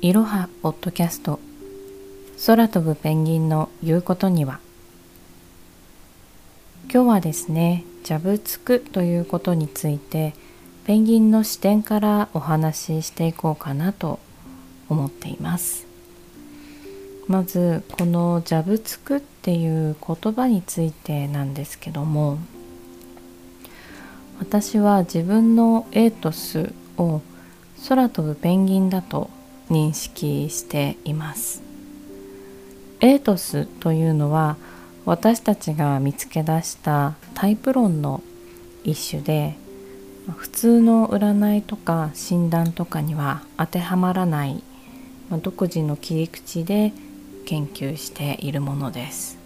いろはポッドキャスト。空飛ぶペンギンの言うことには。今日はですねジャブつくということについてペンギンの視点からお話ししていこうかなと思っています。まずこのジャブつくっていう言葉についてなんですけども私は自分のエイトスを空飛ぶペンギンだと認識しています。エイトスというのは私たちが見つけ出したタイプ論の一種で普通の占いとか診断とかには当てはまらない独自の切り口で研究しているものです。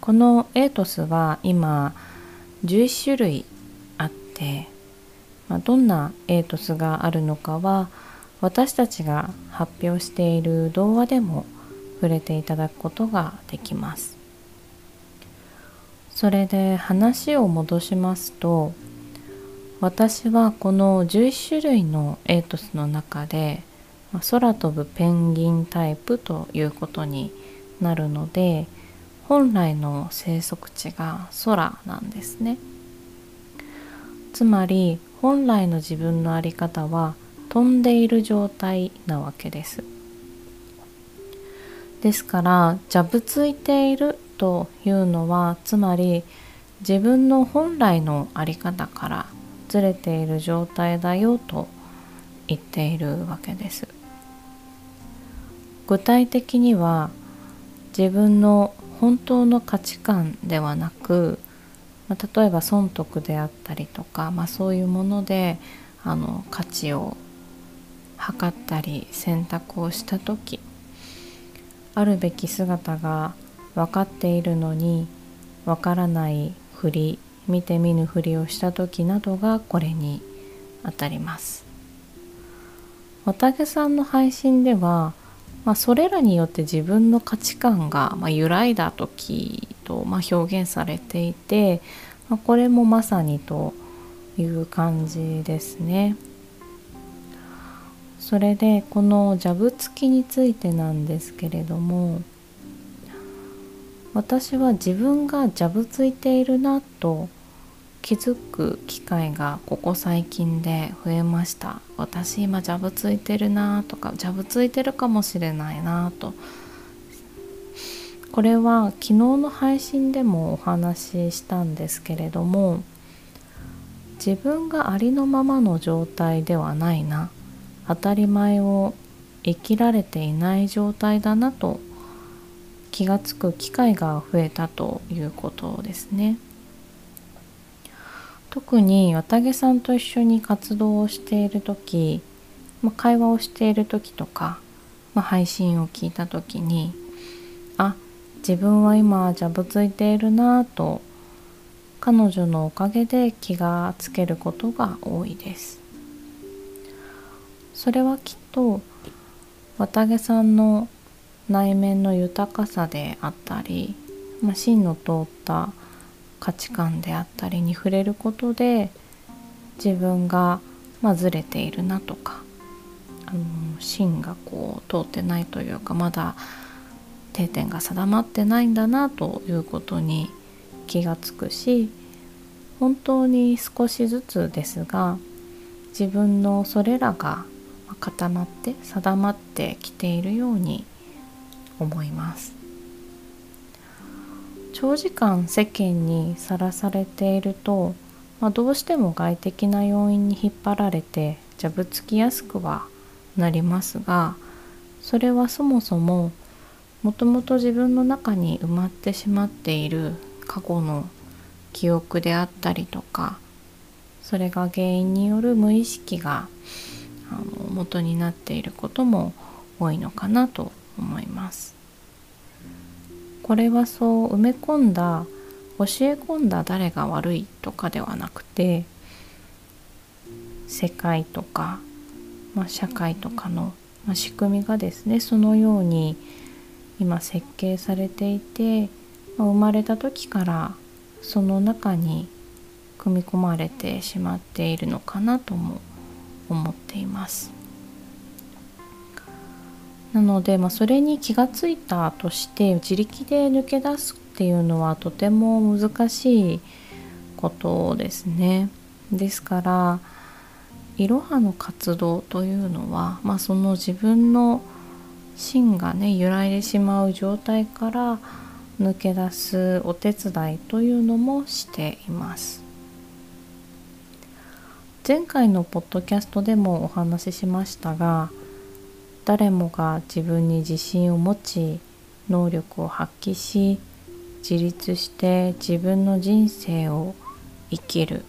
このエイトスは今11種類あって、ま、どんなエイトスがあるのかは私たちが発表している動画でも触れていただくことができます。それで話を戻しますと私はこの11種類のエイトスの中で空飛ぶペンギンタイプということになるので本来の生息地が空なんですね。つまり本来の自分の在り方は飛んでいる状態なわけです。ですからじゃぶついているというのはつまり自分の本来の在り方からずれている状態だよと言っているわけです。具体的には自分の本当の価値観ではなくまあ、例えば損得であったりとか、まあ、そういうものであの価値を測ったり選択をした時あるべき姿が分かっているのに分からないふり見て見ぬふりをした時などがこれにあたります綿毛さんの配信では、まあ、それらによって自分の価値観が、まあ、揺らいだ時と、まあ、表現されていて、まあ、これもまさにという感じですね。それでこのジャブ付きについてなんですけれども私は自分がジャブついているなと気づく機会がここ最近で増えました。私今ジャブついてるなとかジャブついてるかもしれないなと。これは昨日の配信でもお話ししたんですけれども自分がありのままの状態ではないな。当たり前を生きられていない状態だなと気がつく機会が増えたということですね。特に綿毛さんと一緒に活動をしている時、まあ、会話をしている時とか、まあ、配信を聞いた時にあ自分は今じゃぶついているなぁと彼女のおかげで気がつけることが多いです。それはきっと綿毛さんの内面の豊かさであったり、まあ、芯の通った価値観であったりに触れることで自分が、まあ、ずれているなとかあの芯がこう通ってないというかまだ定点が定まってないんだなということに気がつくし本当に少しずつですが自分のそれらが固まって定まってきているように思います。長時間世間にさらされていると、まあ、どうしても外的な要因に引っ張られてじゃぶつきやすくはなりますがそれはそもそももともと自分の中に埋まってしまっている過去の記憶であったりとかそれが原因による無意識があの元になっていることも多いのかなと思います。これはそう埋め込んだ教え込んだ誰が悪いとかではなくて世界とか、まあ、社会とかの、まあ、仕組みがですねそのように今設計されていて、まあ、生まれた時からその中に組み込まれてしまっているのかなとも思っていますなので、まあ、それに気がついたとして自力で抜け出すっていうのはとても難しいことですね。ですからいろはの活動というのは、まあ、その自分の芯がね揺らいでしまう状態から抜け出すお手伝いというのもしています前回のポッドキャストでもお話ししましたが誰もが自分に自信を持ち能力を発揮し自立して自分の人生を生きる。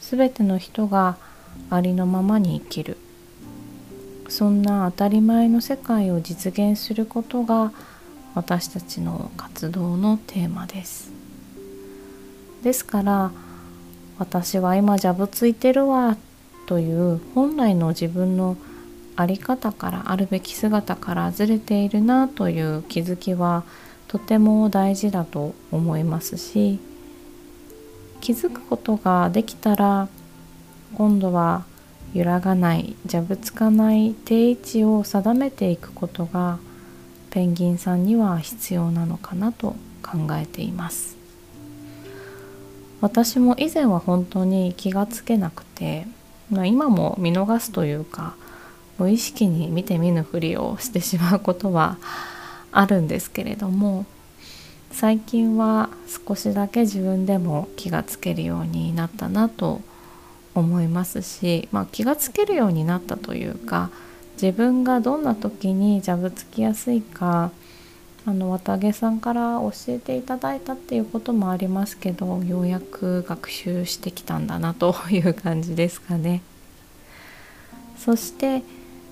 全ての人がありのままに生きる。そんな当たり前の世界を実現することが私たちの活動のテーマです。ですから私は今じゃぶついてるわという本来の自分の在り方からあるべき姿からずれているなという気づきはとても大事だと思いますし気づくことができたら今度は揺らがないじゃぶつかない定位置を定めていくことがペンギンさんには必要なのかなと考えています。私も以前は本当に気がつけなくて、まあ、今も見逃すというか無意識に見て見ぬふりをしてしまうことはあるんですけれども最近は少しだけ自分でも気がつけるようになったなと思いますし、まあ、気がつけるようになったというか自分がどんな時にじゃぶつきやすいかあの綿毛さんから教えていただいたっていうこともありますけどようやく学習してきたんだなという感じですかね。そして、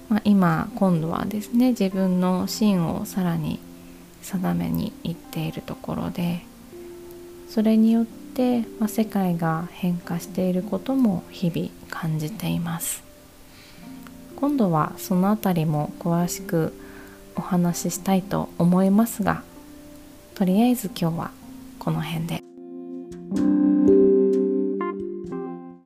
まあ、今今度はですね自分の芯をさらに定めにいっているところでそれによって、まあ、世界が変化していることも日々感じています今度はその辺りも詳しくお話ししたいと思いますがとりあえず今日はこの辺で。